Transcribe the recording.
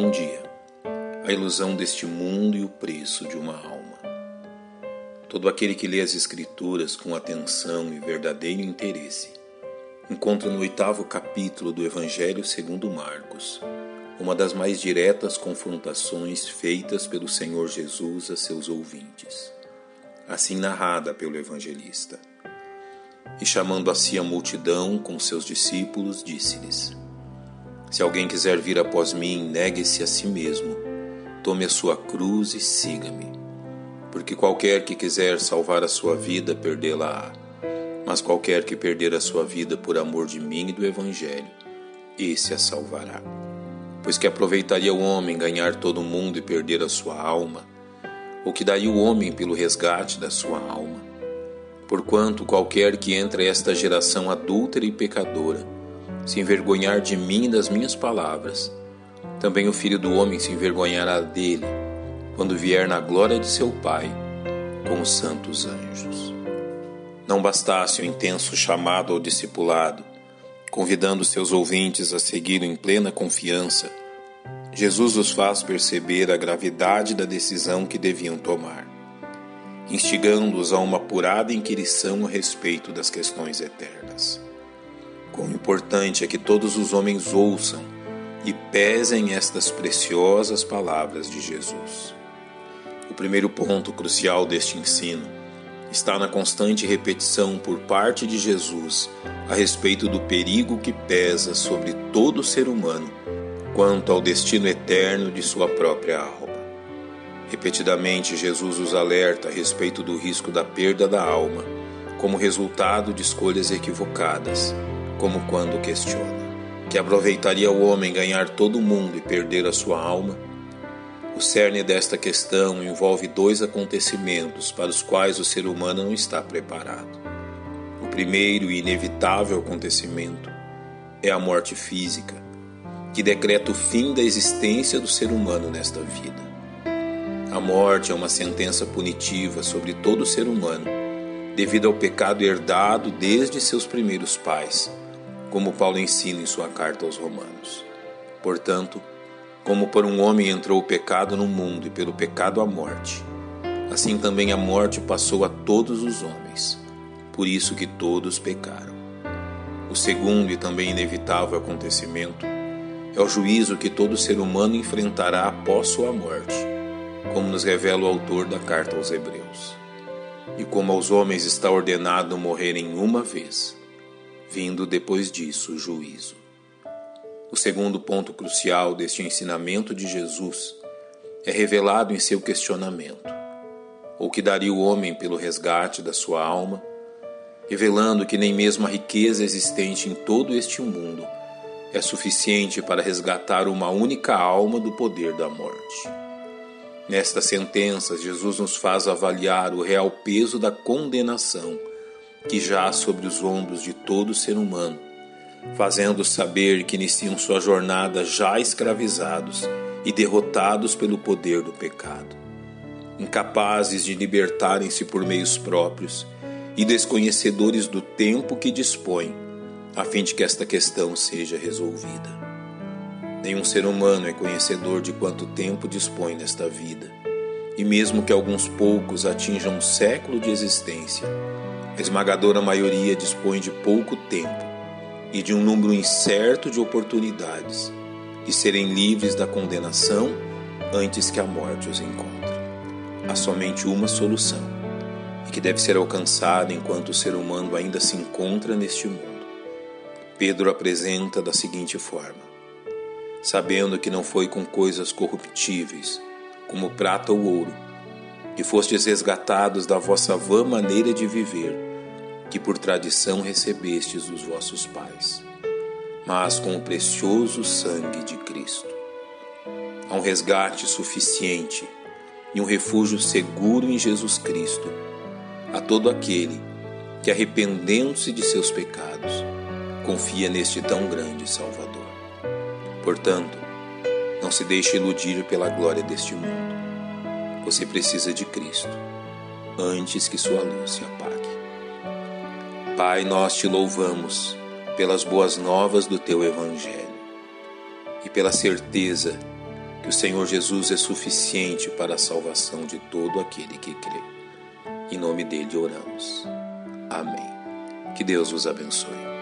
Bom dia. A ilusão deste mundo e o preço de uma alma. Todo aquele que lê as Escrituras com atenção e verdadeiro interesse encontra no oitavo capítulo do Evangelho segundo Marcos uma das mais diretas confrontações feitas pelo Senhor Jesus a seus ouvintes, assim narrada pelo evangelista. E chamando a si a multidão com seus discípulos, disse-lhes: se alguém quiser vir após mim, negue-se a si mesmo, tome a sua cruz e siga-me. Porque qualquer que quiser salvar a sua vida, perdê-la-á. Mas qualquer que perder a sua vida por amor de mim e do Evangelho, esse a salvará. Pois que aproveitaria o homem ganhar todo o mundo e perder a sua alma? Ou que daria o homem pelo resgate da sua alma? Porquanto qualquer que entre esta geração adúltera e pecadora, se envergonhar de mim e das minhas palavras, também o filho do homem se envergonhará dele, quando vier na glória de seu Pai com os santos anjos. Não bastasse o intenso chamado ao discipulado, convidando seus ouvintes a segui-lo em plena confiança, Jesus os faz perceber a gravidade da decisão que deviam tomar, instigando-os a uma apurada inquirição a respeito das questões eternas. Quão importante é que todos os homens ouçam e pesem estas preciosas palavras de Jesus. O primeiro ponto crucial deste ensino está na constante repetição por parte de Jesus a respeito do perigo que pesa sobre todo ser humano quanto ao destino eterno de sua própria alma. Repetidamente, Jesus os alerta a respeito do risco da perda da alma como resultado de escolhas equivocadas como quando questiona que aproveitaria o homem ganhar todo o mundo e perder a sua alma? O cerne desta questão envolve dois acontecimentos para os quais o ser humano não está preparado. O primeiro e inevitável acontecimento é a morte física, que decreta o fim da existência do ser humano nesta vida. A morte é uma sentença punitiva sobre todo ser humano, devido ao pecado herdado desde seus primeiros pais como Paulo ensina em sua carta aos Romanos. Portanto, como por um homem entrou o pecado no mundo e pelo pecado a morte, assim também a morte passou a todos os homens, por isso que todos pecaram. O segundo e também inevitável acontecimento é o juízo que todo ser humano enfrentará após sua morte, como nos revela o autor da carta aos Hebreus. E como aos homens está ordenado morrerem uma vez, vindo depois disso o juízo. O segundo ponto crucial deste ensinamento de Jesus é revelado em seu questionamento: o que daria o homem pelo resgate da sua alma, revelando que nem mesmo a riqueza existente em todo este mundo é suficiente para resgatar uma única alma do poder da morte. Nestas sentenças, Jesus nos faz avaliar o real peso da condenação que já sobre os ombros de todo ser humano, fazendo saber que iniciam sua jornada já escravizados e derrotados pelo poder do pecado, incapazes de libertarem-se por meios próprios e desconhecedores do tempo que dispõem, a fim de que esta questão seja resolvida. Nenhum ser humano é conhecedor de quanto tempo dispõe nesta vida, e mesmo que alguns poucos atinjam um século de existência, a esmagadora maioria dispõe de pouco tempo e de um número incerto de oportunidades de serem livres da condenação antes que a morte os encontre. Há somente uma solução e que deve ser alcançada enquanto o ser humano ainda se encontra neste mundo. Pedro apresenta da seguinte forma: Sabendo que não foi com coisas corruptíveis, como prata ou ouro, que fostes resgatados da vossa vã maneira de viver, que por tradição recebestes dos vossos pais, mas com o precioso sangue de Cristo. Há um resgate suficiente e um refúgio seguro em Jesus Cristo a todo aquele que, arrependendo-se de seus pecados, confia neste tão grande Salvador. Portanto, não se deixe iludir pela glória deste mundo. Você precisa de Cristo antes que sua luz se apague. Pai, nós te louvamos pelas boas novas do teu Evangelho e pela certeza que o Senhor Jesus é suficiente para a salvação de todo aquele que crê. Em nome dele oramos. Amém. Que Deus vos abençoe.